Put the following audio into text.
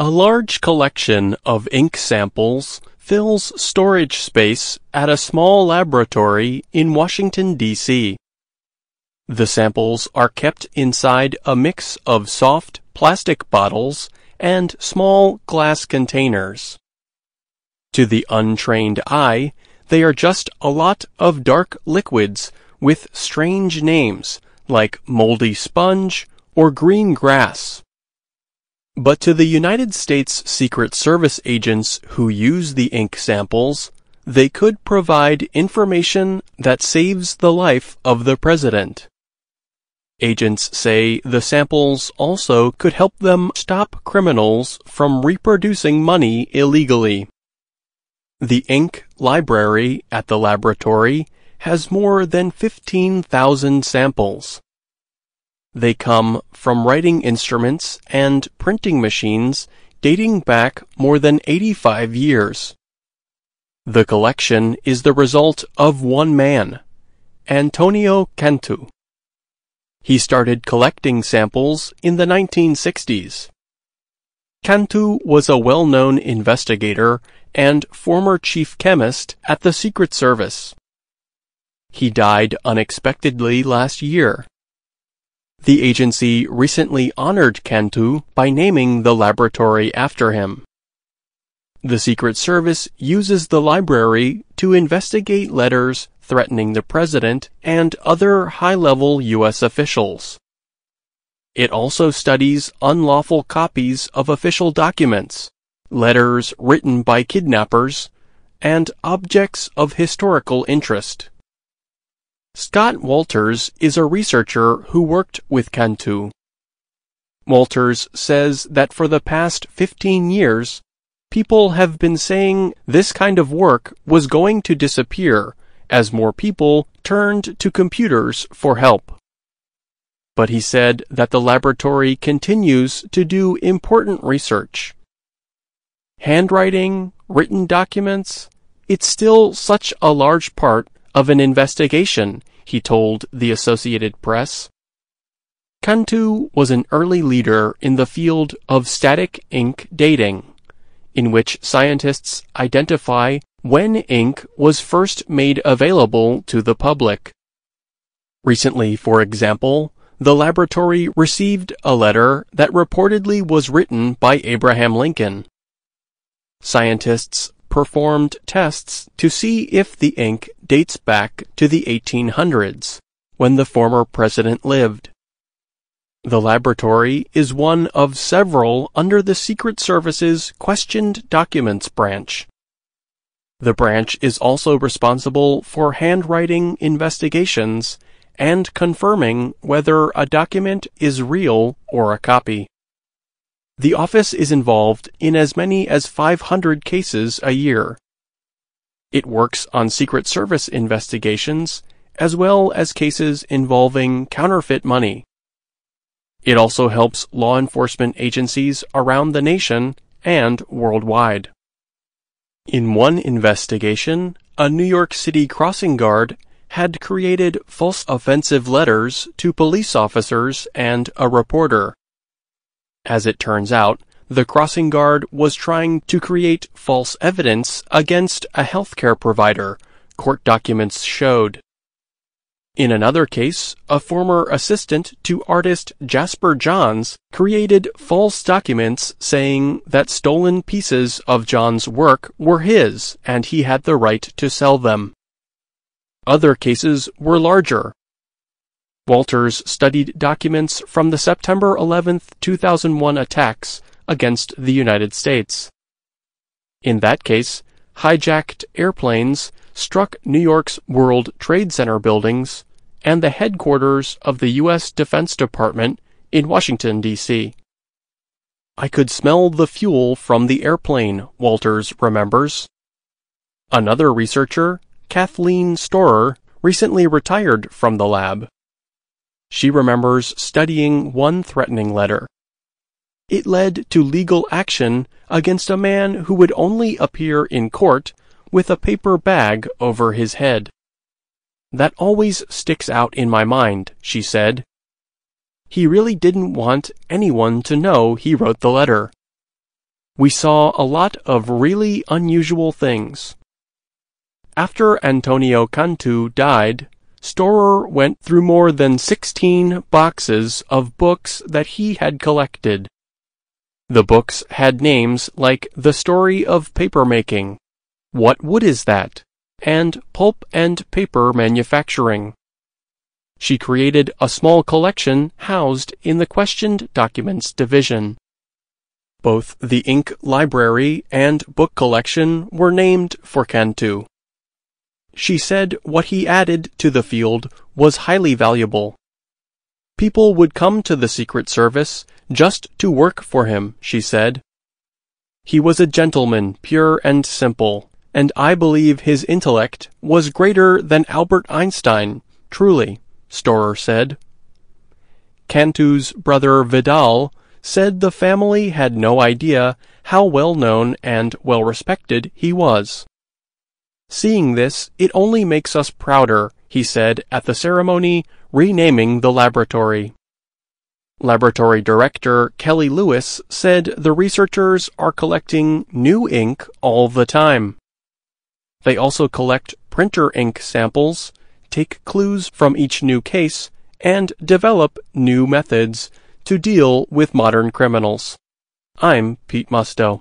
A large collection of ink samples fills storage space at a small laboratory in Washington, D.C. The samples are kept inside a mix of soft plastic bottles and small glass containers. To the untrained eye, they are just a lot of dark liquids with strange names like moldy sponge or green grass. But to the United States Secret Service agents who use the ink samples, they could provide information that saves the life of the president. Agents say the samples also could help them stop criminals from reproducing money illegally. The ink library at the laboratory has more than 15,000 samples. They come from writing instruments and printing machines dating back more than 85 years. The collection is the result of one man, Antonio Cantu. He started collecting samples in the 1960s. Cantu was a well-known investigator and former chief chemist at the Secret Service. He died unexpectedly last year. The agency recently honored Cantu by naming the laboratory after him. The Secret Service uses the library to investigate letters threatening the president and other high-level U.S. officials. It also studies unlawful copies of official documents, letters written by kidnappers, and objects of historical interest. Scott Walters is a researcher who worked with Cantu. Walters says that for the past 15 years, people have been saying this kind of work was going to disappear as more people turned to computers for help. But he said that the laboratory continues to do important research. Handwriting, written documents, it's still such a large part of an investigation, he told the Associated Press. Cantu was an early leader in the field of static ink dating, in which scientists identify when ink was first made available to the public. Recently, for example, the laboratory received a letter that reportedly was written by Abraham Lincoln. Scientists performed tests to see if the ink dates back to the 1800s, when the former president lived. The laboratory is one of several under the Secret Service's Questioned Documents branch. The branch is also responsible for handwriting investigations and confirming whether a document is real or a copy. The office is involved in as many as 500 cases a year. It works on Secret Service investigations as well as cases involving counterfeit money. It also helps law enforcement agencies around the nation and worldwide. In one investigation, a New York City crossing guard had created false offensive letters to police officers and a reporter. As it turns out, the crossing guard was trying to create false evidence against a healthcare provider, court documents showed. In another case, a former assistant to artist Jasper Johns created false documents saying that stolen pieces of Johns' work were his and he had the right to sell them. Other cases were larger, Walters studied documents from the September 11, 2001 attacks against the United States. In that case, hijacked airplanes struck New York's World Trade Center buildings and the headquarters of the U.S. Defense Department in Washington, D.C. I could smell the fuel from the airplane, Walters remembers. Another researcher, Kathleen Storer, recently retired from the lab. She remembers studying one threatening letter. It led to legal action against a man who would only appear in court with a paper bag over his head. That always sticks out in my mind, she said. He really didn't want anyone to know he wrote the letter. we saw a lot of really unusual things. After Antonio Cantu died, Storer went through more than 16 boxes of books that he had collected. The books had names like The Story of Papermaking, What Wood Is That? and Pulp and Paper Manufacturing. She created a small collection housed in the questioned documents division. Both the ink library and book collection were named for Cantu. She said what he added to the field was highly valuable. People would come to the Secret Service just to work for him, she said. He was a gentleman, pure and simple, and I believe his intellect was greater than Albert Einstein, truly, Storer said. Cantu's brother Vidal said the family had no idea how well known and well respected he was. Seeing this, it only makes us prouder, he said at the ceremony renaming the laboratory. Laboratory Director Kelly Lewis said the researchers are collecting new ink all the time. They also collect printer ink samples, take clues from each new case, and develop new methods to deal with modern criminals. I'm Pete Musto.